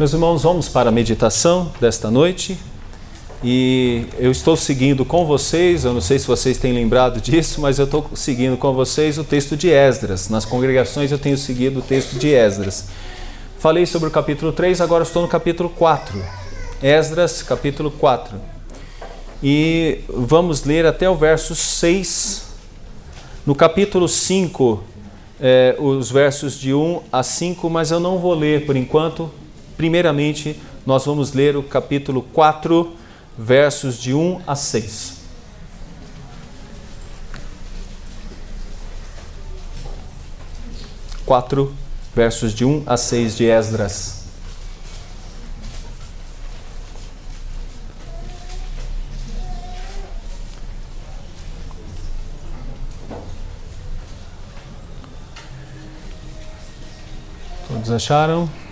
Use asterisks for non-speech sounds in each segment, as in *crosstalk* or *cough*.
Meus irmãos, vamos para a meditação desta noite. E eu estou seguindo com vocês, eu não sei se vocês têm lembrado disso, mas eu estou seguindo com vocês o texto de Esdras. Nas congregações eu tenho seguido o texto de Esdras. Falei sobre o capítulo 3, agora estou no capítulo 4. Esdras, capítulo 4. E vamos ler até o verso 6. No capítulo 5, eh, os versos de 1 a 5, mas eu não vou ler por enquanto, Primeiramente, nós vamos ler o capítulo 4, versos de 1 a 6. Quatro versos de 1 a 6 de Esdras. Todos acharam?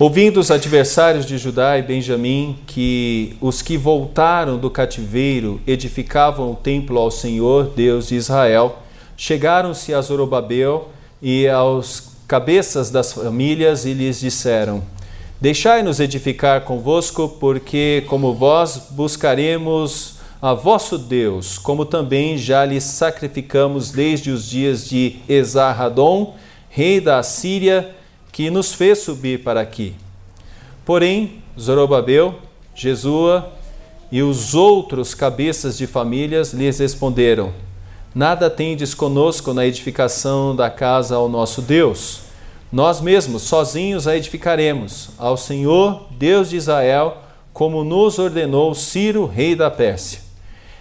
Ouvindo os adversários de Judá e Benjamim que os que voltaram do cativeiro edificavam o templo ao Senhor, Deus de Israel, chegaram-se a Zorobabel e aos cabeças das famílias e lhes disseram: Deixai-nos edificar convosco, porque como vós buscaremos a vosso Deus, como também já lhe sacrificamos desde os dias de Esarhadon, rei da Assíria, que nos fez subir para aqui. Porém, Zorobabel, Jesua e os outros cabeças de famílias lhes responderam: Nada tendes conosco na edificação da casa ao nosso Deus. Nós mesmos, sozinhos, a edificaremos, ao Senhor, Deus de Israel, como nos ordenou Ciro, rei da Pérsia.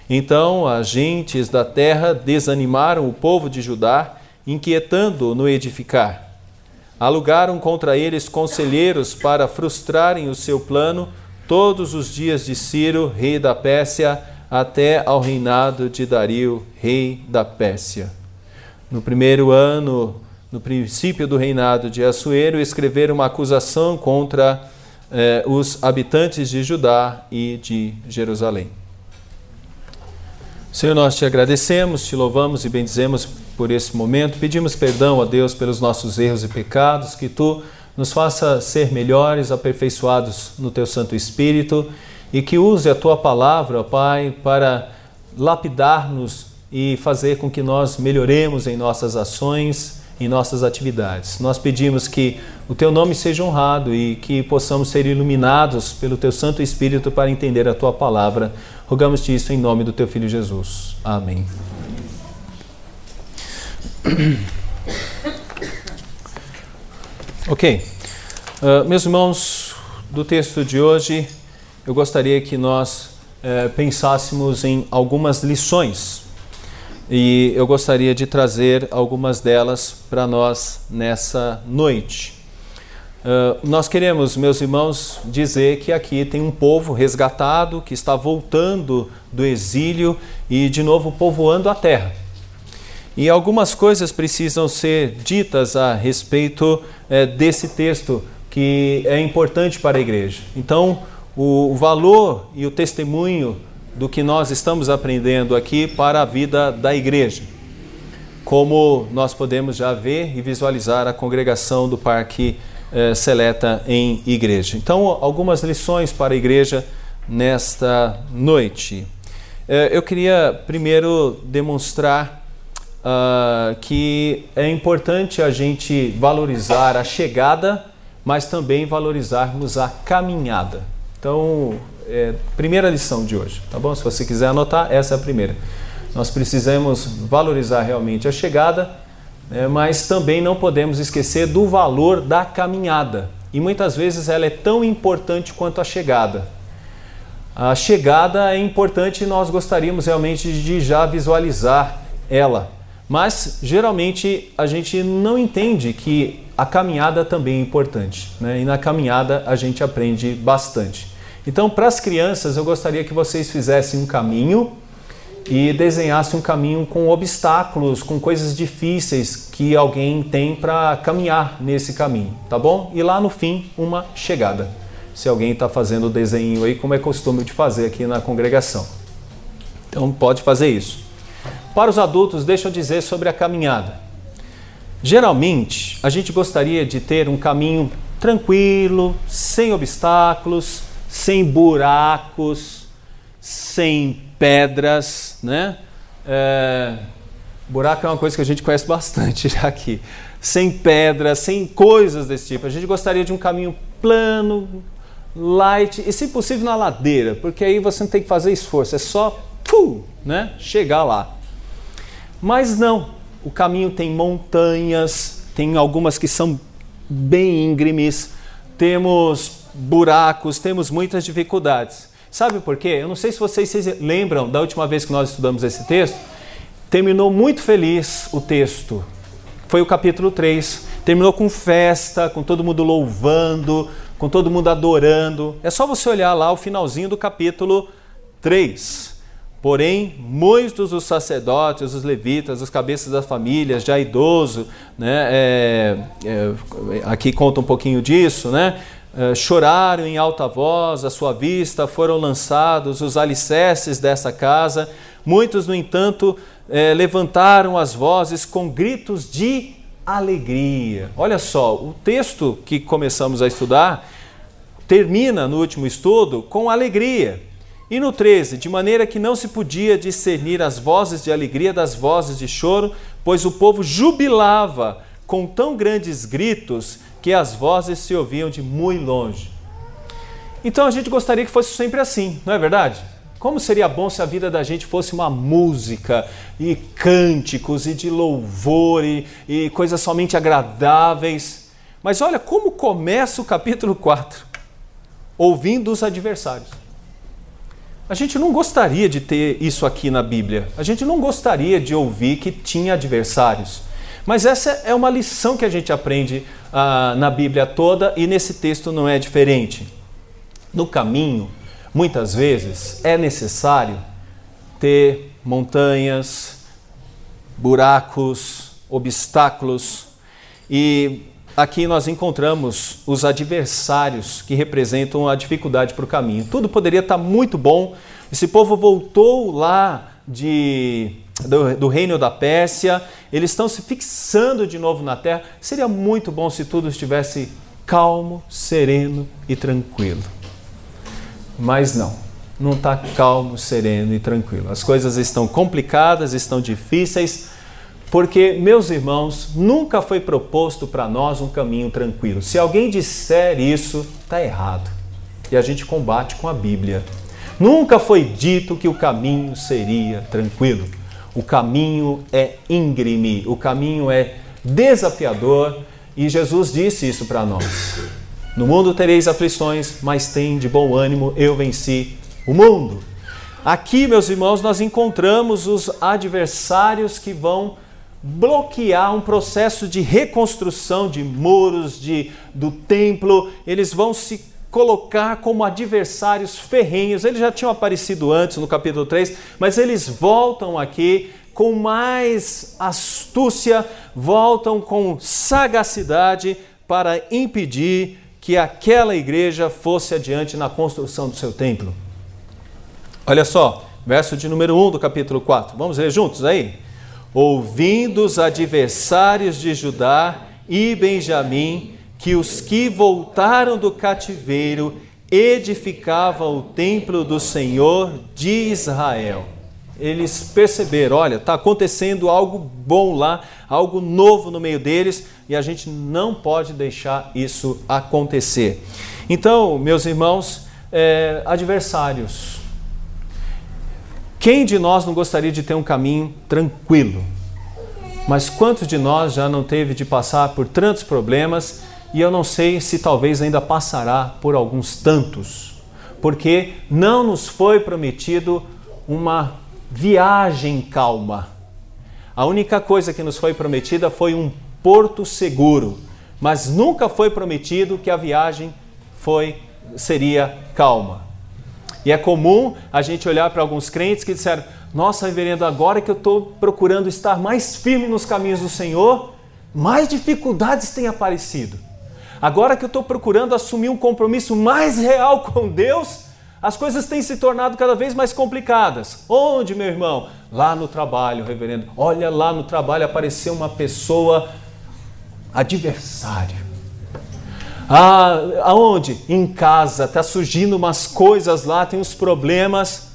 Então as gentes da terra desanimaram o povo de Judá, inquietando-o no edificar. Alugaram contra eles conselheiros para frustrarem o seu plano todos os dias de Ciro, rei da Pérsia, até ao reinado de Dario, rei da Pérsia. No primeiro ano, no princípio do reinado de Assuero, escreveram uma acusação contra eh, os habitantes de Judá e de Jerusalém. Senhor, nós te agradecemos, te louvamos e bendizemos por esse momento. Pedimos perdão a Deus pelos nossos erros e pecados, que tu nos faça ser melhores, aperfeiçoados no teu Santo Espírito e que use a tua palavra, Pai, para lapidar-nos e fazer com que nós melhoremos em nossas ações, em nossas atividades. Nós pedimos que o teu nome seja honrado e que possamos ser iluminados pelo teu Santo Espírito para entender a tua palavra. Rogamos-te isso em nome do teu filho Jesus. Amém. Ok. Uh, meus irmãos, do texto de hoje, eu gostaria que nós uh, pensássemos em algumas lições e eu gostaria de trazer algumas delas para nós nessa noite. Uh, nós queremos, meus irmãos, dizer que aqui tem um povo resgatado que está voltando do exílio e de novo povoando a terra. E algumas coisas precisam ser ditas a respeito eh, desse texto que é importante para a igreja. Então, o valor e o testemunho do que nós estamos aprendendo aqui para a vida da igreja. Como nós podemos já ver e visualizar a congregação do Parque eh, Seleta em igreja. Então, algumas lições para a igreja nesta noite. Eh, eu queria primeiro demonstrar uh, que é importante a gente valorizar a chegada, mas também valorizarmos a caminhada. Então, é, primeira lição de hoje, tá bom? Se você quiser anotar, essa é a primeira. Nós precisamos valorizar realmente a chegada, é, mas também não podemos esquecer do valor da caminhada. E muitas vezes ela é tão importante quanto a chegada. A chegada é importante e nós gostaríamos realmente de já visualizar ela. Mas geralmente a gente não entende que a caminhada também é importante. Né? E na caminhada a gente aprende bastante. Então, para as crianças, eu gostaria que vocês fizessem um caminho e desenhassem um caminho com obstáculos, com coisas difíceis que alguém tem para caminhar nesse caminho, tá bom? E lá no fim, uma chegada. Se alguém está fazendo o desenho aí, como é costume de fazer aqui na congregação. Então, pode fazer isso. Para os adultos, deixa eu dizer sobre a caminhada. Geralmente, a gente gostaria de ter um caminho tranquilo, sem obstáculos, sem buracos, sem pedras, né? É, buraco é uma coisa que a gente conhece bastante *laughs* já aqui. Sem pedras, sem coisas desse tipo. A gente gostaria de um caminho plano, light e, se possível, na ladeira, porque aí você não tem que fazer esforço, é só puh, né, chegar lá. Mas não, o caminho tem montanhas, tem algumas que são bem íngremes, temos buracos, temos muitas dificuldades. Sabe por quê? Eu não sei se vocês lembram da última vez que nós estudamos esse texto. Terminou muito feliz o texto. Foi o capítulo 3. Terminou com festa, com todo mundo louvando, com todo mundo adorando. É só você olhar lá o finalzinho do capítulo 3. Porém, muitos dos sacerdotes, os levitas, os cabeças das famílias, já idoso, né, é, é, aqui conta um pouquinho disso, né, choraram em alta voz, à sua vista foram lançados os alicerces dessa casa. Muitos, no entanto, é, levantaram as vozes com gritos de alegria. Olha só, o texto que começamos a estudar termina no último estudo com alegria. E no 13, de maneira que não se podia discernir as vozes de alegria das vozes de choro, pois o povo jubilava com tão grandes gritos que as vozes se ouviam de muito longe. Então a gente gostaria que fosse sempre assim, não é verdade? Como seria bom se a vida da gente fosse uma música e cânticos e de louvor e, e coisas somente agradáveis. Mas olha como começa o capítulo 4, ouvindo os adversários. A gente não gostaria de ter isso aqui na Bíblia. A gente não gostaria de ouvir que tinha adversários. Mas essa é uma lição que a gente aprende ah, na Bíblia toda e nesse texto não é diferente. No caminho, muitas vezes é necessário ter montanhas, buracos, obstáculos e aqui nós encontramos os adversários que representam a dificuldade para o caminho. Tudo poderia estar muito bom. Esse povo voltou lá de, do, do, reino da Pérsia, eles estão se fixando de novo na terra. Seria muito bom se tudo estivesse calmo, sereno e tranquilo. Mas não, não está calmo, sereno e tranquilo. As coisas estão complicadas, estão difíceis porque, meus irmãos, nunca foi proposto para nós um caminho tranquilo. Se alguém disser isso, está errado. E a gente combate com a Bíblia. Nunca foi dito que o caminho seria tranquilo. O caminho é íngreme, o caminho é desafiador e Jesus disse isso para nós. No mundo tereis aflições, mas tem de bom ânimo, eu venci o mundo. Aqui, meus irmãos, nós encontramos os adversários que vão bloquear um processo de reconstrução de muros, de, do templo, eles vão se colocar como adversários ferrenhos. Eles já tinham aparecido antes no capítulo 3, mas eles voltam aqui com mais astúcia, voltam com sagacidade para impedir que aquela igreja fosse adiante na construção do seu templo. Olha só, verso de número 1 do capítulo 4. Vamos ler juntos aí? ouvindo os adversários de Judá e Benjamim que os que voltaram do cativeiro edificavam o templo do Senhor de Israel. Eles perceberam, olha, está acontecendo algo bom lá, algo novo no meio deles, e a gente não pode deixar isso acontecer. Então, meus irmãos, é, adversários, quem de nós não gostaria de ter um caminho tranquilo? Mas quantos de nós já não teve de passar por tantos problemas e eu não sei se talvez ainda passará por alguns tantos? Porque não nos foi prometido uma viagem calma. A única coisa que nos foi prometida foi um porto seguro, mas nunca foi prometido que a viagem foi seria calma. E é comum a gente olhar para alguns crentes que disseram: Nossa, reverendo, agora que eu estou procurando estar mais firme nos caminhos do Senhor, mais dificuldades têm aparecido. Agora que eu estou procurando assumir um compromisso mais real *laughs* com Deus, as coisas têm se tornado cada vez mais complicadas. Onde, meu irmão? Lá no trabalho, reverendo. Olha, lá no trabalho apareceu uma pessoa adversário Ah, aonde? Em casa, está surgindo umas coisas lá, tem uns problemas.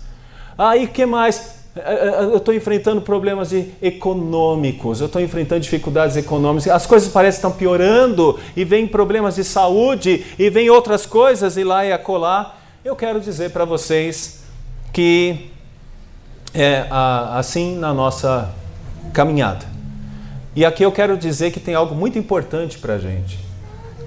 Ah, e que mais? Eu estou enfrentando problemas econômicos, eu estou enfrentando dificuldades econômicas, as coisas parecem estar piorando, e vem problemas de saúde, e vem outras coisas, e lá e acolá. Eu quero dizer para vocês que é assim na nossa caminhada. E aqui eu quero dizer que tem algo muito importante para a gente.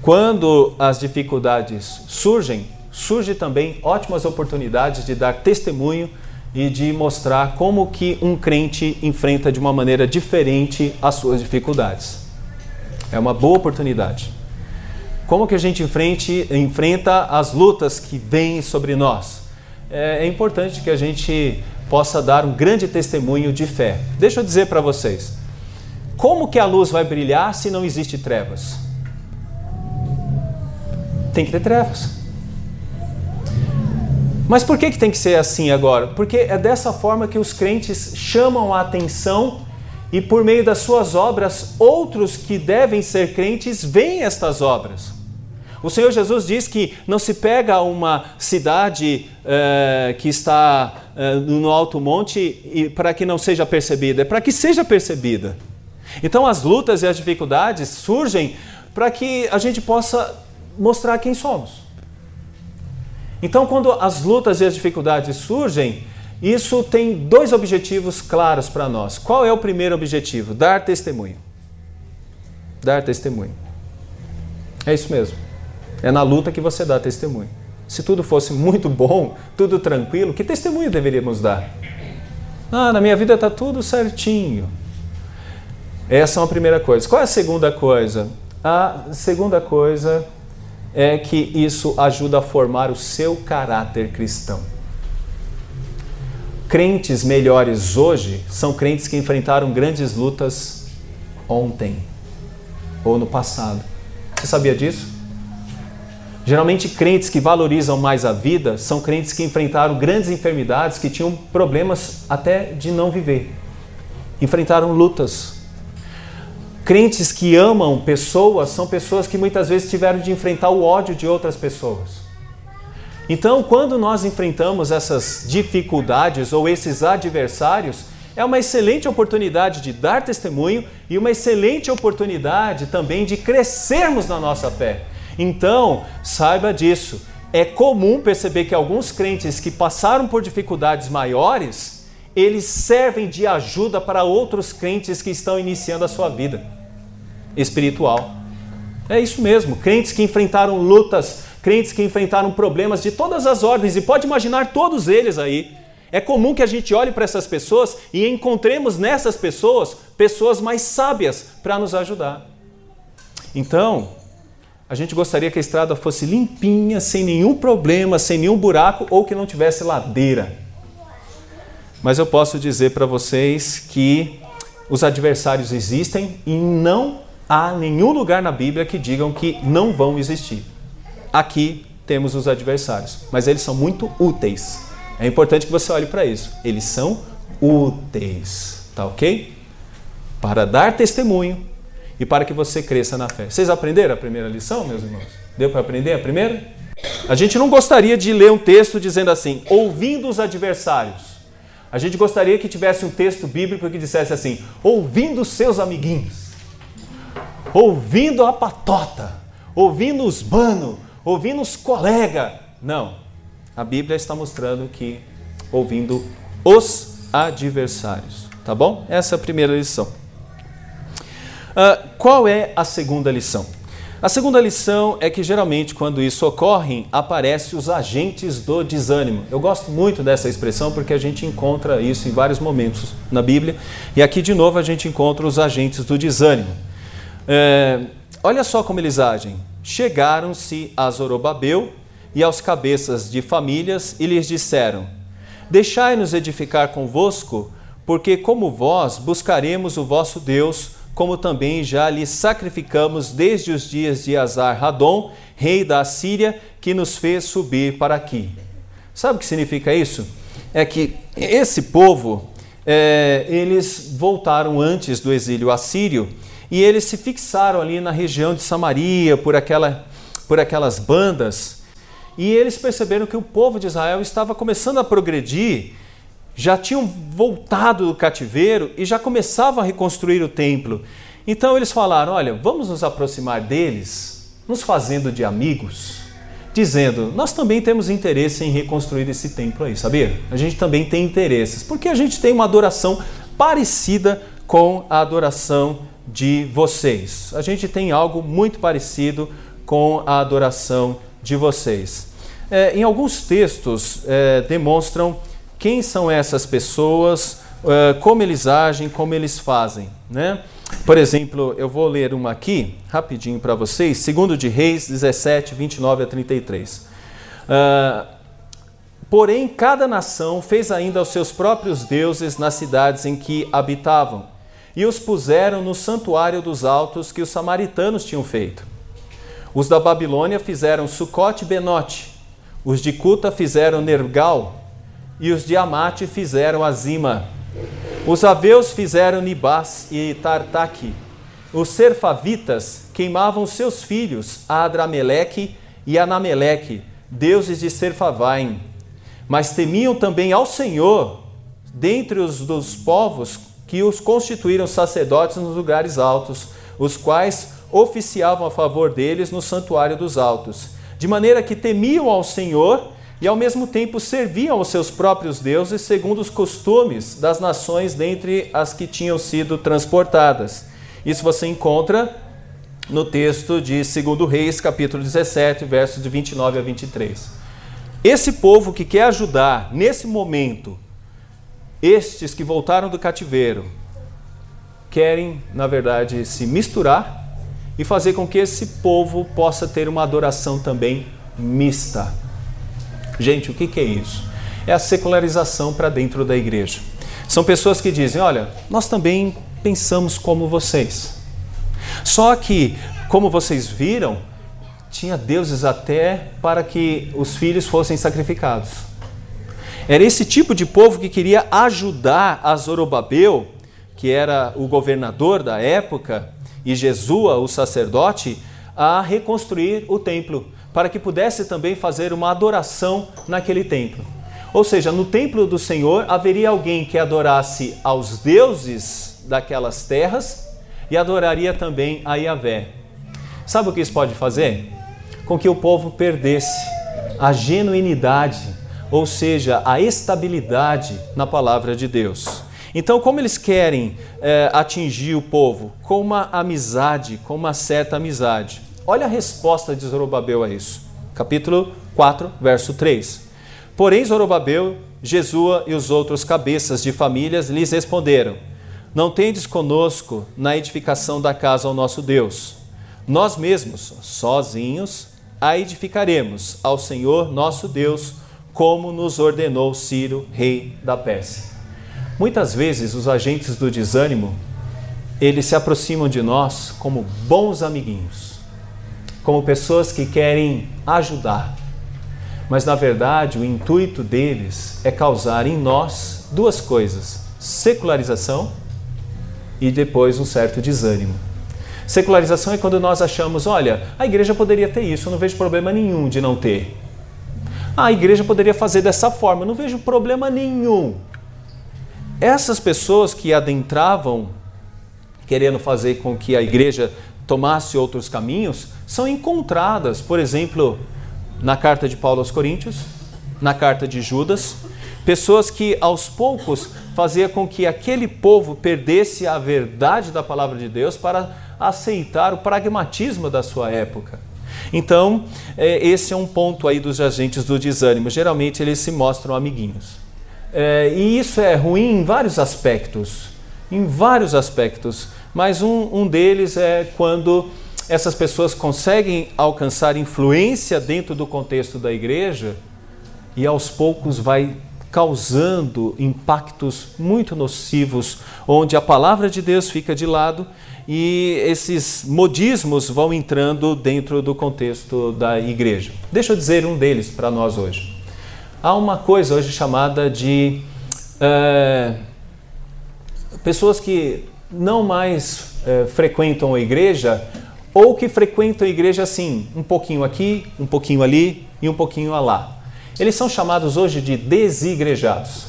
Quando as dificuldades surgem, surgem também ótimas oportunidades de dar testemunho e de mostrar como que um crente enfrenta de uma maneira diferente as suas dificuldades. É uma boa oportunidade. Como que a gente enfrente, enfrenta as lutas que vêm sobre nós? É, é importante que a gente possa dar um grande testemunho de fé. Deixa eu dizer para vocês, como que a luz vai brilhar se não existe trevas? Tem que ter trevas. Mas por que, que tem que ser assim agora? Porque é dessa forma que os crentes chamam a atenção e, por meio das suas obras, outros que devem ser crentes veem estas obras. O Senhor Jesus diz que não se pega uma cidade eh, que está eh, no alto monte para que não seja percebida, é para que seja percebida. Então as lutas e as dificuldades surgem para que a gente possa mostrar quem somos. Então, quando as lutas e as dificuldades surgem, isso tem dois objetivos claros para nós. Qual é o primeiro objetivo? Dar testemunho. Dar testemunho. É isso mesmo. É na luta que você dá testemunho. Se tudo fosse muito bom, tudo tranquilo, que testemunho deveríamos dar? Ah, na minha vida está tudo certinho. Essa é uma primeira coisa. Qual é a segunda coisa? A segunda coisa é que isso ajuda a formar o seu caráter cristão. Crentes melhores hoje são crentes que enfrentaram grandes lutas ontem ou no passado. Você sabia disso? Geralmente, crentes que valorizam mais a vida são crentes que enfrentaram grandes enfermidades, que tinham problemas até de não viver. Enfrentaram lutas Crentes que amam pessoas são pessoas que muitas vezes tiveram de enfrentar o ódio de outras pessoas. Então, quando nós enfrentamos essas dificuldades ou esses adversários, é uma excelente oportunidade de dar testemunho e uma excelente oportunidade também de crescermos na nossa fé. Então, saiba disso. É comum perceber que alguns crentes que passaram por dificuldades maiores, eles servem de ajuda para outros crentes que estão iniciando a sua vida espiritual. É isso mesmo, crentes que enfrentaram lutas, crentes que enfrentaram problemas de todas as ordens, e pode imaginar todos eles aí. É comum que a gente olhe para essas pessoas e encontremos nessas pessoas pessoas mais sábias para nos ajudar. Então, a gente gostaria que a estrada fosse limpinha, sem nenhum problema, sem nenhum buraco ou que não tivesse ladeira. Mas eu posso dizer para vocês que os adversários existem e não há nenhum lugar na Bíblia que digam que não vão existir. Aqui temos os adversários, mas eles são muito úteis. É importante que você olhe para isso. Eles são úteis, tá ok? Para dar testemunho e para que você cresça na fé. Vocês aprenderam a primeira lição, meus irmãos? Deu para aprender a primeira? A gente não gostaria de ler um texto dizendo assim, ouvindo os adversários. A gente gostaria que tivesse um texto bíblico que dissesse assim, ouvindo seus amiguinhos ouvindo a patota, ouvindo os mano, ouvindo os colega. Não. A Bíblia está mostrando que ouvindo os adversários. Tá bom? Essa é a primeira lição. Uh, qual é a segunda lição? A segunda lição é que geralmente quando isso ocorre, aparecem os agentes do desânimo. Eu gosto muito dessa expressão porque a gente encontra isso em vários momentos na Bíblia. E aqui de novo a gente encontra os agentes do desânimo. É, olha só como eles agem. Chegaram-se a Zorobabel e aos cabeças de famílias e lhes disseram: Deixai-nos edificar convosco, porque como vós buscaremos o vosso Deus, como também já lhe sacrificamos desde os dias de Azar Radom, rei da Assíria, que nos fez subir para aqui. Sabe o que significa isso? É que esse povo, é, eles voltaram antes do exílio assírio e eles se fixaram ali na região de Samaria, por aquela, por aquelas bandas, e eles perceberam que o povo de Israel estava começando a progredir, já tinham voltado do cativeiro e já começavam a reconstruir o templo. Então eles falaram: olha, vamos nos aproximar deles, nos fazendo de amigos, dizendo: nós também temos interesse em reconstruir esse templo aí, sabia? A gente também tem interesses, porque a gente tem uma adoração parecida com a adoração de vocês. A gente tem algo muito parecido com a adoração de vocês. É, em alguns textos é, demonstram quem são essas pessoas, é, como eles agem, como eles fazem. Né? Por exemplo, eu vou ler uma aqui, rapidinho para vocês, segundo de Reis 17, 29 a 33. Uh, Porém, cada nação fez ainda os seus próprios deuses nas cidades em que habitavam, e os puseram no santuário dos altos que os samaritanos tinham feito. Os da Babilônia fizeram Sucote e Benote, os de Cuta fizeram Nergal, e os de Amate fizeram Azima. Os aveus fizeram Nibás e Tartaque. Os serfavitas queimavam seus filhos, a Adrameleque e Anameleque, deuses de Serfavaim mas temiam também ao Senhor dentre os dos povos que os constituíram sacerdotes nos lugares altos, os quais oficiavam a favor deles no santuário dos altos, de maneira que temiam ao Senhor e ao mesmo tempo serviam aos seus próprios deuses segundo os costumes das nações dentre as que tinham sido transportadas. Isso você encontra no texto de 2 Reis, capítulo 17, versos de 29 a 23. Esse povo que quer ajudar nesse momento, estes que voltaram do cativeiro, querem, na verdade, se misturar e fazer com que esse povo possa ter uma adoração também mista. Gente, o que é isso? É a secularização para dentro da igreja. São pessoas que dizem: olha, nós também pensamos como vocês. Só que, como vocês viram, tinha deuses até para que os filhos fossem sacrificados. Era esse tipo de povo que queria ajudar a Zorobabel, que era o governador da época, e Jesua, o sacerdote, a reconstruir o templo, para que pudesse também fazer uma adoração naquele templo. Ou seja, no templo do Senhor haveria alguém que adorasse aos deuses daquelas terras e adoraria também a Yahvé. Sabe o que isso pode fazer? com que o povo perdesse a genuinidade, ou seja, a estabilidade na palavra de Deus. Então, como eles querem é, atingir o povo? Com uma amizade, com uma certa amizade. Olha a resposta de Zorobabel a isso. Capítulo 4, verso 3. Porém, Zorobabel, Jesua e os outros cabeças de famílias lhes responderam: Não tendes conosco na edificação da casa ao nosso Deus. Nós mesmos, sozinhos, a edificaremos ao Senhor nosso Deus, como nos ordenou Ciro, rei da Pérsia. Muitas vezes os agentes do desânimo, eles se aproximam de nós como bons amiguinhos, como pessoas que querem ajudar. Mas na verdade, o intuito deles é causar em nós duas coisas: secularização e depois um certo desânimo. Secularização é quando nós achamos, olha, a igreja poderia ter isso, eu não vejo problema nenhum de não ter. A igreja poderia fazer dessa forma, eu não vejo problema nenhum. Essas pessoas que adentravam querendo fazer com que a igreja tomasse outros caminhos, são encontradas, por exemplo, na carta de Paulo aos Coríntios, na carta de Judas, pessoas que aos poucos fazia com que aquele povo perdesse a verdade da palavra de Deus para aceitar o pragmatismo da sua época. Então, é, esse é um ponto aí dos agentes do desânimo. Geralmente eles se mostram amiguinhos. É, e isso é ruim em vários aspectos. Em vários aspectos. Mas um, um deles é quando essas pessoas conseguem alcançar influência dentro do contexto da igreja e aos poucos vai causando impactos muito nocivos, onde a palavra de Deus fica de lado e esses modismos vão entrando dentro do contexto da igreja. Deixa eu dizer um deles para nós hoje. Há uma coisa hoje chamada de é, pessoas que não mais é, frequentam a igreja ou que frequentam a igreja assim, um pouquinho aqui, um pouquinho ali e um pouquinho lá. Eles são chamados hoje de desigrejados.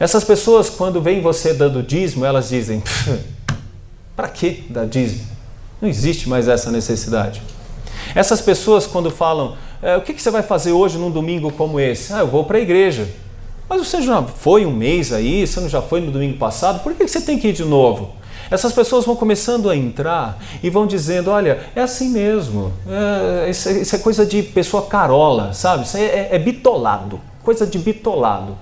Essas pessoas, quando veem você dando dízimo, elas dizem: para que dar dízimo? Não existe mais essa necessidade. Essas pessoas, quando falam: é, o que, que você vai fazer hoje num domingo como esse? Ah, eu vou para a igreja. Mas você já foi um mês aí, você não já foi no domingo passado, por que você tem que ir de novo? Essas pessoas vão começando a entrar e vão dizendo: olha, é assim mesmo, é, isso, é, isso, é coisa de pessoa carola, sabe? Isso é, é bitolado, coisa de bitolado.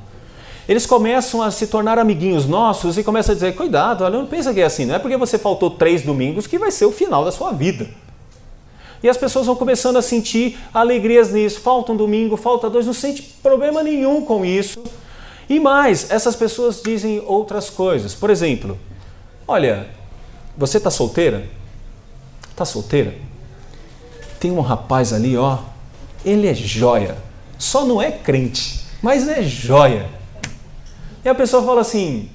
Eles começam a se tornar amiguinhos nossos e começam a dizer: cuidado, olha, não pensa que é assim, não é porque você faltou três domingos que vai ser o final da sua vida. E as pessoas vão começando a sentir alegrias nisso. Falta um domingo, falta dois, não sente problema nenhum com isso. E mais, essas pessoas dizem outras coisas. Por exemplo, olha, você está solteira? Está solteira? Tem um rapaz ali, ó, ele é joia. Só não é crente, mas é joia. E a pessoa fala assim: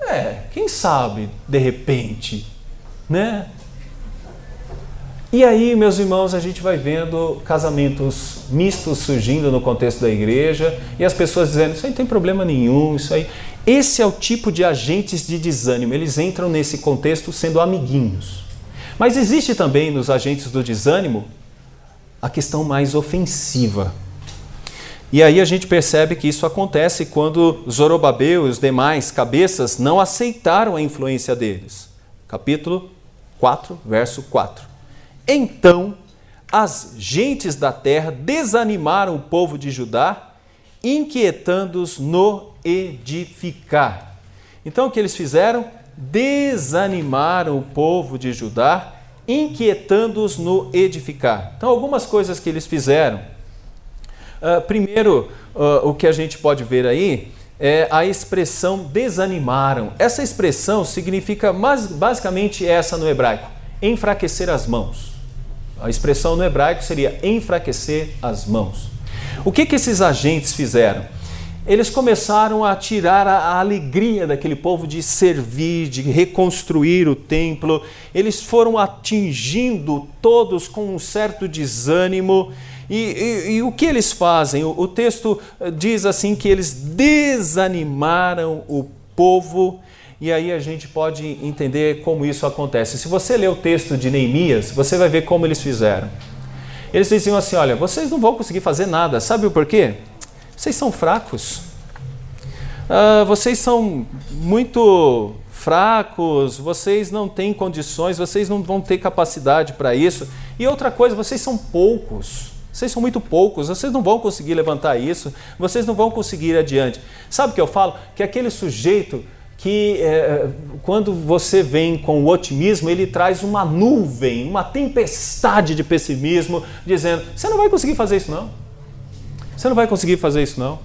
é, quem sabe, de repente, né? E aí, meus irmãos, a gente vai vendo casamentos mistos surgindo no contexto da igreja e as pessoas dizendo: Isso aí não tem problema nenhum, isso aí. Esse é o tipo de agentes de desânimo, eles entram nesse contexto sendo amiguinhos. Mas existe também nos agentes do desânimo a questão mais ofensiva. E aí a gente percebe que isso acontece quando Zorobabel e os demais cabeças não aceitaram a influência deles. Capítulo 4, verso 4. Então as gentes da terra desanimaram o povo de Judá, inquietando-os no edificar. Então o que eles fizeram? Desanimaram o povo de Judá, inquietando-os no edificar. Então, algumas coisas que eles fizeram. Uh, primeiro, uh, o que a gente pode ver aí é a expressão desanimaram. Essa expressão significa basicamente essa no hebraico: enfraquecer as mãs. A expressão no hebraico seria enfraquecer as mãos. O que, que esses agentes fizeram? Eles começaram a tirar a, a alegria daquele povo de servir, de reconstruir o templo. Eles foram atingindo todos com um certo desânimo. E, e, e, o que eles fazem? O, o, texto diz assim que eles desanimaram o povo e aí a gente pode entender como isso acontece. Se você ler o texto de Neemias, você vai ver como eles fizeram. Eles diziam assim: olha, vocês não vão conseguir fazer nada. Sabe o porquê? Vocês são fracos. Uh, vocês são muito fracos, vocês não têm condições, vocês não vão ter capacidade para isso. E outra coisa, vocês são poucos. Vocês são muito poucos, vocês não vão conseguir levantar isso, vocês não vão conseguir ir adiante. Sabe o que eu falo? Que aquele sujeito que é, quando você vem com o otimismo, ele traz uma nuvem, uma tempestade de pessimismo, dizendo: você não vai conseguir fazer isso não. Você não vai conseguir fazer isso não.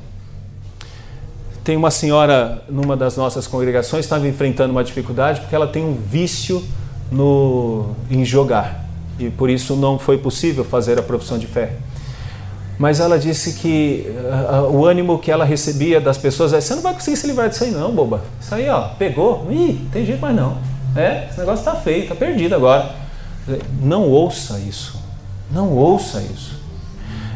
Tem uma senhora numa das nossas congregações estava enfrentando uma dificuldade porque ela tem um vício no em jogar e por isso não foi possível fazer a profissão de fé mas ela disse que uh, o ânimo que ela recebia das pessoas é: você não vai conseguir se livrar disso aí, não, boba. Isso aí, ó, pegou, ih, tem jeito mais não. É, esse negócio está feio, está perdido agora. Não ouça isso. Não ouça isso.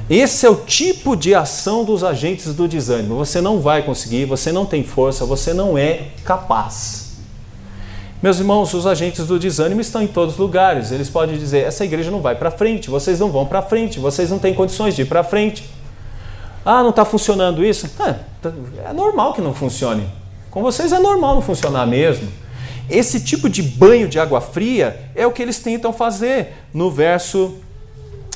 Esse é o tipo de ação dos agentes do desânimo. Você não vai conseguir, você não tem força, você não é capaz. Meus irmãos, os agentes do desânimo estão em todos os lugares. Eles podem dizer: essa igreja não vai para frente, vocês não vão para frente, vocês não têm condições de ir para frente. Ah, não está funcionando isso? É, é normal que não funcione. Com vocês é normal não funcionar mesmo. Esse tipo de banho de água fria é o que eles tentam fazer no verso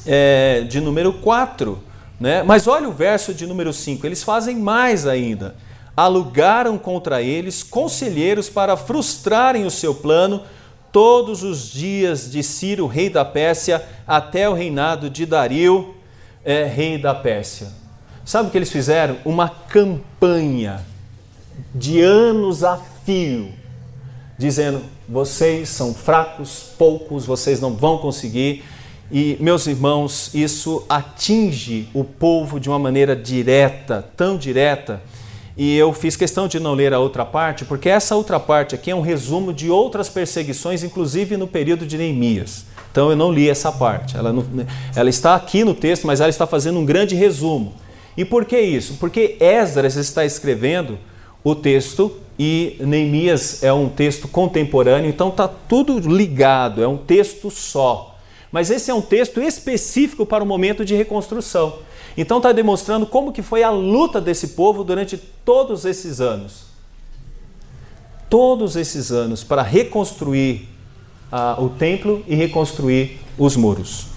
é, de número 4. Né? Mas olha o verso de número 5, eles fazem mais ainda alugaram contra eles conselheiros para frustrarem o seu plano todos os dias de Ciro, rei da Pérsia, até o reinado de Dario, é, rei da Pérsia. Sabe o que eles fizeram? Uma campanha de anos a fio, dizendo: vocês são fracos, poucos, vocês não vão conseguir. E, meus irmãos, isso atinge o povo de uma maneira direta, tão direta, e eu fiz questão de não ler a outra parte, porque essa outra parte aqui é um resumo de outras perseguições, inclusive no período de Neemias. Então eu não li essa parte. Ela, não, ela está aqui no texto, mas ela está fazendo um grande resumo. E por que isso? Porque Esdras está escrevendo o texto e Neemias é um texto contemporâneo, então está tudo ligado, é um texto só. Mas esse é um texto específico para o momento de reconstrução. Então está demonstrando como que foi a luta desse povo durante todos esses anos. Todos esses anos para reconstruir uh, o templo e reconstruir os muros.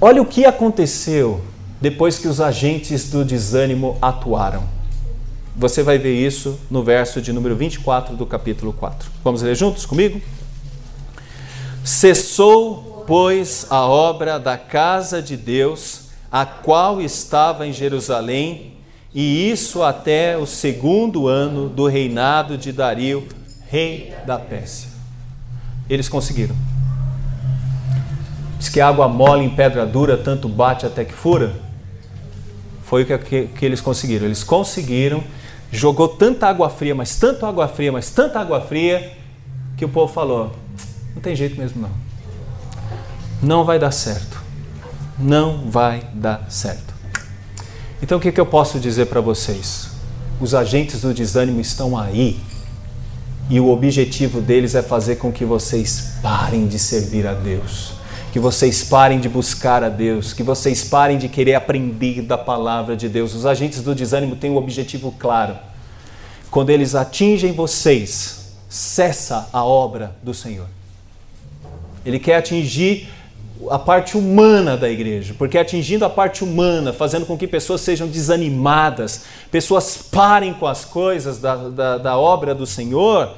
Olha o que aconteceu depois que os agentes do desânimo atuaram. Você vai ver isso no verso de número 24 do capítulo 4. Vamos ler juntos comigo? Cessou, pois, a obra da casa de Deus, a qual estava em Jerusalém, e isso até o segundo ano do reinado de Dario, rei da Pérsia. Eles conseguiram. Diz que água mole em pedra dura, tanto bate até que fura. Foi o que, que, que eles conseguiram. Eles conseguiram, jogou tanta água fria, mas tanta água fria, mas tanta água fria, que o povo falou: não tem jeito mesmo não. Não vai dar certo. Não vai dar certo. Então o que, que eu posso dizer para vocês? Os agentes do desânimo estão aí e o objetivo deles é fazer com que vocês parem de servir a Deus, que vocês parem de buscar a Deus, que vocês parem de querer aprender da palavra de Deus. Os agentes do desânimo têm um objetivo claro. Quando eles atingem vocês, cessa a obra do Senhor. Ele quer atingir a parte humana da igreja, porque atingindo a parte humana, fazendo com que pessoas sejam desanimadas, pessoas parem com as coisas da, da, da obra do Senhor,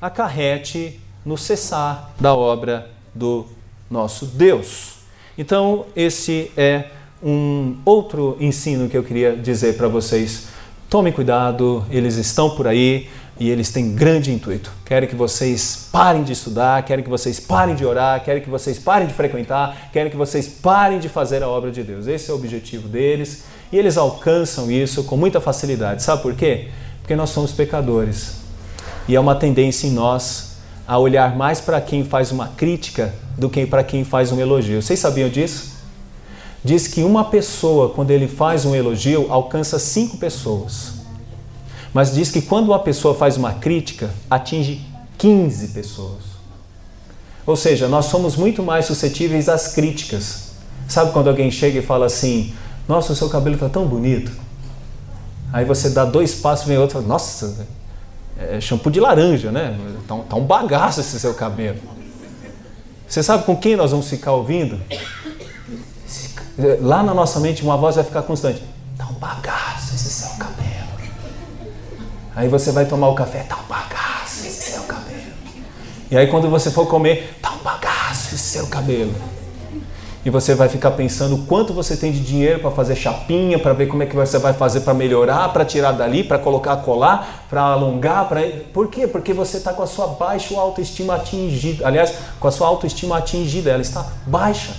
acarrete no cessar da obra do nosso Deus. Então, esse é um outro ensino que eu queria dizer para vocês. Tomem cuidado, eles estão por aí e eles têm grande intuito. Querem que vocês parem de estudar, querem que vocês parem de orar, querem que vocês parem de frequentar, querem que vocês parem de fazer a obra de Deus. Esse é o objetivo deles e eles alcançam isso com muita facilidade. Sabe por quê? Porque nós somos pecadores e é uma tendência em nós a olhar mais para quem faz uma crítica do que para quem faz um elogio. Vocês sabiam disso? Diz que uma pessoa, quando ele faz um elogio, alcança cinco pessoas. Mas diz que quando uma pessoa faz uma crítica, atinge 15 pessoas. Ou seja, nós somos muito mais suscetíveis às críticas. Sabe quando alguém chega e fala assim: Nossa, o seu cabelo está tão bonito. Aí você dá dois passos, vem outro e fala: Nossa, é shampoo de laranja, né? Tá um, tá um bagaço esse seu cabelo. Você sabe com quem nós vamos ficar ouvindo? Lá na nossa mente, uma voz vai ficar constante: Tá um bagaço. Aí você vai tomar o café, tá um bagaço esse seu cabelo. E aí quando você for comer, tá um bagaço esse seu cabelo. E você vai ficar pensando quanto você tem de dinheiro para fazer chapinha, para ver como é que você vai fazer para melhorar, para tirar dali, para colocar colar, para alongar, para Por quê? Porque você está com a sua baixa autoestima atingida. Aliás, com a sua autoestima atingida, ela está baixa.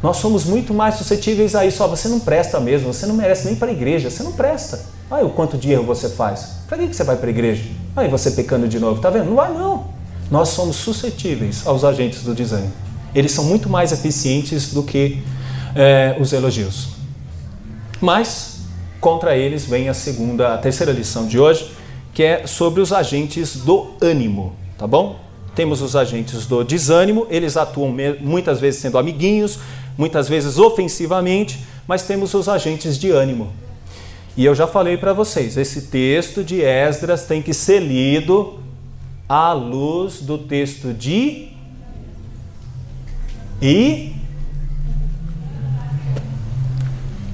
Nós somos muito mais suscetíveis a isso. Ó, você não presta mesmo, você não merece nem para a igreja, você não presta. Olha o quanto de erro você faz. Para que você vai para a igreja? Aí você pecando de novo, tá vendo? Não vai não. Nós somos suscetíveis aos agentes do desânimo. Eles são muito mais eficientes do que é, os elogios. Mas contra eles vem a segunda, a terceira lição de hoje, que é sobre os agentes do ânimo, tá bom? Temos os agentes do desânimo, eles atuam muitas vezes sendo amiguinhos, muitas vezes ofensivamente, mas temos os agentes de ânimo, e eu já falei para vocês, esse texto de Esdras tem que ser lido à luz do texto de e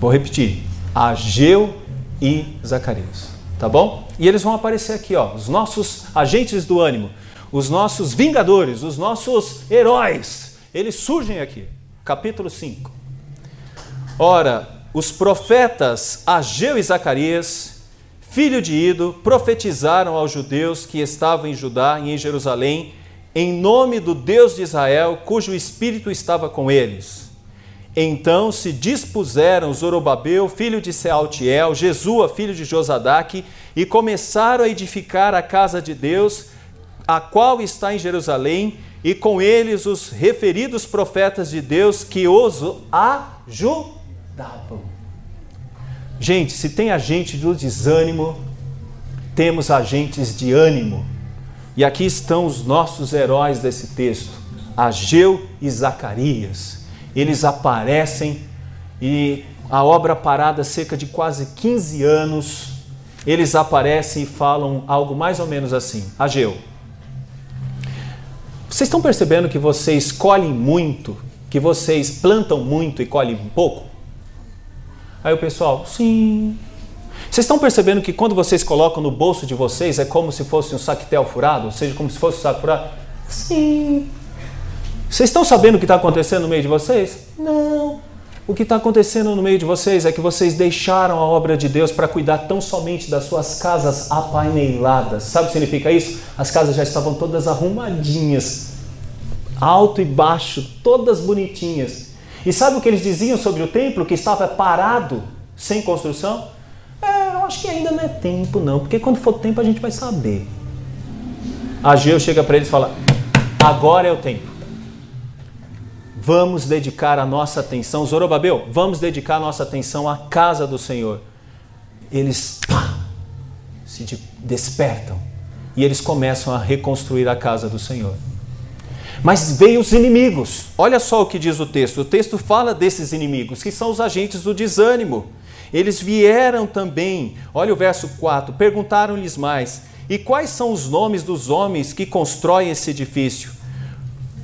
vou repetir, Ageu e Zacarias, tá bom? E eles vão aparecer aqui, ó, os nossos agentes do ânimo, os nossos vingadores, os nossos heróis. Eles surgem aqui. Capítulo 5. Ora, os profetas Ageu e Zacarias, filho de Ido, profetizaram aos judeus que estavam em Judá e em Jerusalém, em nome do Deus de Israel, cujo espírito estava com eles. Então se dispuseram Zorobabel, filho de Sealtiel, Jesua, filho de Josadaque, e começaram a edificar a casa de Deus, a qual está em Jerusalém, e com eles os referidos profetas de Deus que os Gente, se tem agente do desânimo, temos agentes de ânimo. E aqui estão os nossos heróis desse texto, Ageu e Zacarias. Eles aparecem e a obra parada cerca de quase 15 anos, eles aparecem e falam algo mais ou menos assim: Ageu, vocês estão percebendo que vocês colhem muito, que vocês plantam muito e colhem pouco? Aí o pessoal, sim. Vocês estão percebendo que quando vocês colocam no bolso de vocês é como se fosse um saquetel furado? Ou seja, como se fosse um saco furado? Sim. Vocês estão sabendo o que está acontecendo no meio de vocês? Não. O que está acontecendo no meio de vocês é que vocês deixaram a obra de Deus para cuidar tão somente das suas casas apaineladas. Sabe o que significa isso? As casas já estavam todas arrumadinhas, alto e baixo, todas bonitinhas. E sabe o que eles diziam sobre o templo que estava parado, sem construção? É, eu acho que ainda não é tempo, não, porque quando for tempo a gente vai saber. Ageu chega para eles e fala: agora é o tempo vamos dedicar a nossa atenção, Zorobabel, vamos dedicar a nossa atenção à casa do Senhor. Eles pá, se despertam e eles começam a reconstruir a casa do Senhor. Mas veio os inimigos. Olha só o que diz o texto. O texto fala desses inimigos, que são os agentes do desânimo. Eles vieram também, olha o verso 4, perguntaram-lhes mais: E quais são os nomes dos homens que constroem esse edifício?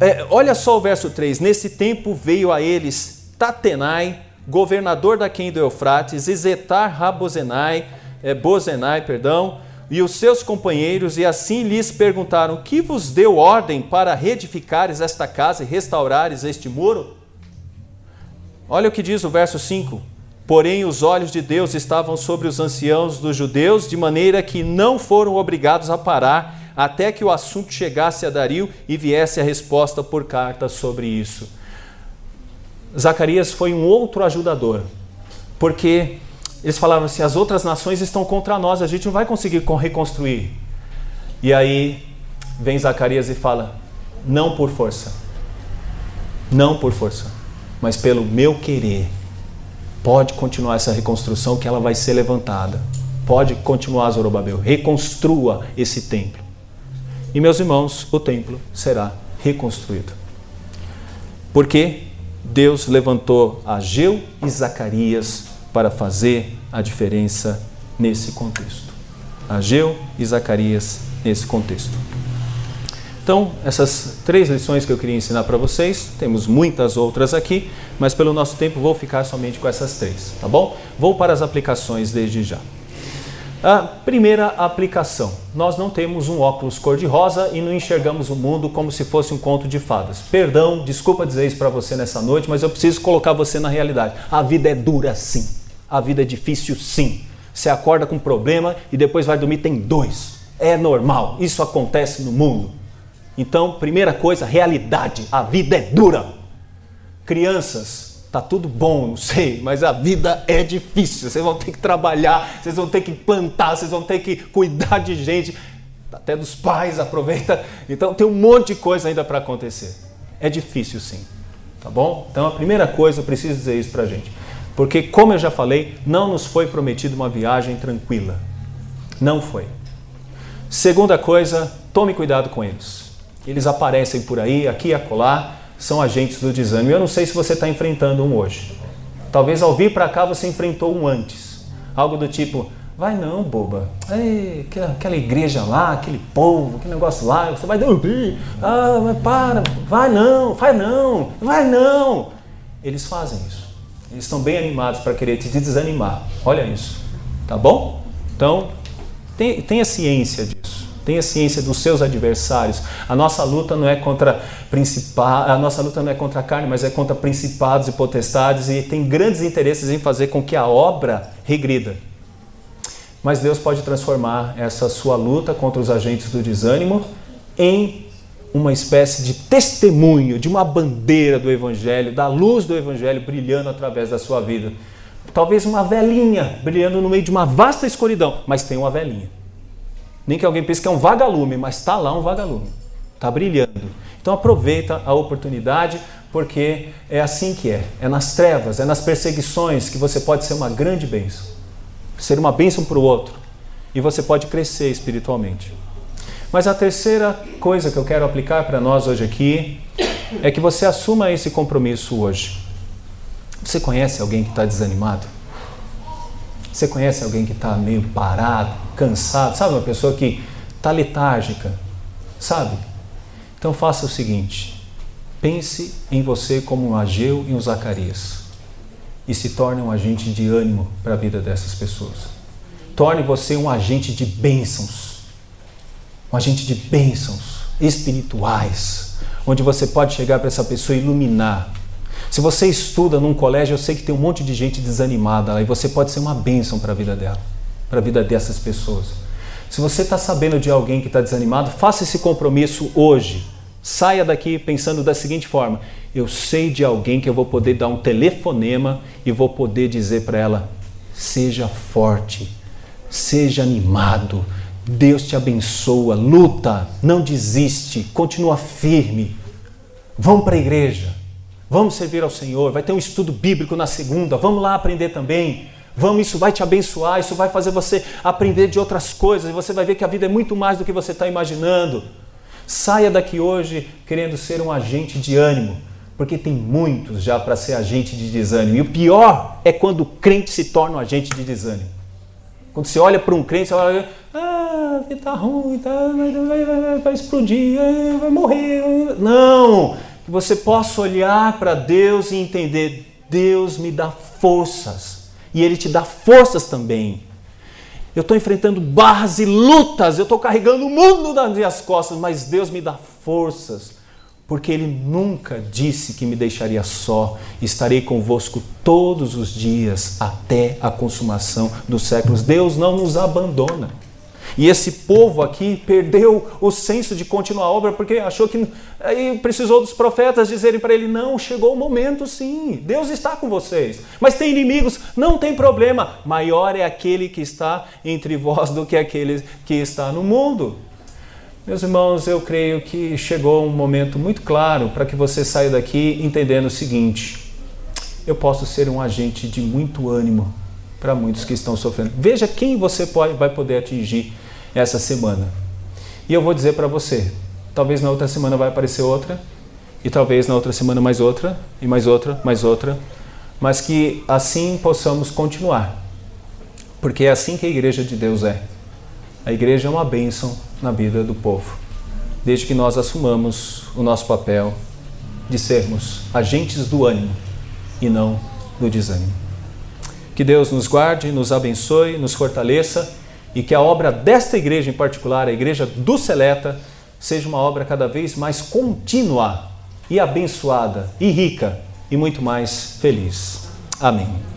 É, olha só o verso 3: Nesse tempo veio a eles Tatenai, governador da quem do Eufrates, e Zetar Rabozenai, é, Bozenai, perdão, e os seus companheiros, e assim lhes perguntaram: Que vos deu ordem para reedificares esta casa e restaurares este muro? Olha o que diz o verso 5. Porém, os olhos de Deus estavam sobre os anciãos dos judeus, de maneira que não foram obrigados a parar até que o assunto chegasse a Dario e viesse a resposta por carta sobre isso. Zacarias foi um outro ajudador, porque eles falavam assim: as outras nações estão contra nós, a gente não vai conseguir reconstruir. E aí vem Zacarias e fala: não por força, não por força, mas pelo meu querer. Pode continuar essa reconstrução que ela vai ser levantada. Pode continuar, Zorobabel. Reconstrua esse templo. E, meus irmãos, o templo será reconstruído. Porque Deus levantou Ageu e Zacarias para fazer a diferença nesse contexto. Ageu e Zacarias nesse contexto. Então, essas três lições que eu queria ensinar para vocês, temos muitas outras aqui, mas pelo nosso tempo vou ficar somente com essas três, tá bom? Vou para as aplicações desde já. A primeira aplicação: nós não temos um óculos cor-de-rosa e não enxergamos o mundo como se fosse um conto de fadas. Perdão, desculpa dizer isso para você nessa noite, mas eu preciso colocar você na realidade. A vida é dura sim. A vida é difícil sim. Você acorda com um problema e depois vai dormir tem dois. É normal. Isso acontece no mundo. Então, primeira coisa, realidade. A vida é dura. Crianças, tá tudo bom, não sei, mas a vida é difícil. Vocês vão ter que trabalhar, vocês vão ter que plantar, vocês vão ter que cuidar de gente, até dos pais, aproveita. Então tem um monte de coisa ainda para acontecer. É difícil sim, tá bom? Então a primeira coisa, eu preciso dizer isso pra gente. Porque, como eu já falei, não nos foi prometido uma viagem tranquila. Não foi. Segunda coisa, tome cuidado com eles. Eles aparecem por aí, aqui e acolá, são agentes do desânimo. Eu não sei se você está enfrentando um hoje. Talvez ao vir para cá você enfrentou um antes. Algo do tipo, vai não, boba. Ei, aquela, aquela igreja lá, aquele povo, aquele negócio lá, você vai dormir. Ah, mas para, vai não, vai não, vai não. Eles fazem isso. Eles estão bem animados para querer te desanimar. Olha isso. Tá bom? Então, tenha ciência disso. Tenha ciência dos seus adversários. A nossa luta não é contra a nossa luta não é contra a carne, mas é contra principados e potestades e tem grandes interesses em fazer com que a obra regrida. Mas Deus pode transformar essa sua luta contra os agentes do desânimo em uma espécie de testemunho, de uma bandeira do evangelho, da luz do evangelho brilhando através da sua vida. Talvez uma velinha brilhando no meio de uma vasta escuridão, mas tem uma velinha. Nem que alguém pense que é um vagalume, mas está lá um vagalume. Está brilhando. Então aproveita a oportunidade, porque é assim que é. É nas trevas, é nas perseguições que você pode ser uma grande bênção. Ser uma bênção para o outro. E você pode crescer espiritualmente. Mas a terceira coisa que eu quero aplicar para nós hoje aqui é que você assuma esse compromisso hoje. Você conhece alguém que está desanimado? Você conhece alguém que está meio parado, cansado? Sabe, uma pessoa que está letárgica? Sabe? Então faça o seguinte: pense em você como um Ageu e um Zacarias e se torne um agente de ânimo para a vida dessas pessoas. Torne você um agente de bênçãos, um agente de bênçãos espirituais, onde você pode chegar para essa pessoa e iluminar. Se você estuda num colégio, eu sei que tem um monte de gente desanimada lá e você pode ser uma bênção para a vida dela, para a vida dessas pessoas. Se você está sabendo de alguém que está desanimado, faça esse compromisso hoje Saia daqui pensando da seguinte forma: eu sei de alguém que eu vou poder dar um telefonema e vou poder dizer para ela: seja forte, seja animado, Deus te abençoa, luta, não desiste, continua firme. Vamos para a igreja, vamos servir ao Senhor. Vai ter um estudo bíblico na segunda, vamos lá aprender também. Vamos, isso vai te abençoar, isso vai fazer você aprender de outras coisas e você vai ver que a vida é muito mais do que você está imaginando. Saia daqui hoje querendo ser um agente de ânimo, porque tem muitos já para ser agente de desânimo. E o pior é quando o crente se torna um agente de desânimo. Quando você olha para um crente, você olha, ah, está ruim, tá, vai, vai, vai explodir, vai morrer. Não! Que você possa olhar para Deus e entender: Deus me dá forças. E Ele te dá forças também eu estou enfrentando barras e lutas, eu estou carregando o mundo nas minhas costas, mas Deus me dá forças, porque Ele nunca disse que me deixaria só. Estarei convosco todos os dias até a consumação dos séculos. Deus não nos abandona. E esse povo aqui perdeu o senso de continuar a obra porque achou que aí precisou dos profetas dizerem para ele: não, chegou o momento sim, Deus está com vocês. Mas tem inimigos, não tem problema. Maior é aquele que está entre vós do que aquele que está no mundo. Meus irmãos, eu creio que chegou um momento muito claro para que você saia daqui entendendo o seguinte: eu posso ser um agente de muito ânimo para muitos que estão sofrendo. Veja quem você pode, vai poder atingir essa semana. E eu vou dizer para você, talvez na outra semana vai aparecer outra, e talvez na outra semana mais outra, e mais outra, mais outra, mas que assim possamos continuar. Porque é assim que a igreja de Deus é. A igreja é uma bênção na vida do povo, desde que nós assumamos o nosso papel de sermos agentes do ânimo e não do desânimo. Que Deus nos guarde, nos abençoe, nos fortaleça e que a obra desta igreja em particular, a igreja do Seleta, seja uma obra cada vez mais contínua e abençoada e rica e muito mais feliz. Amém.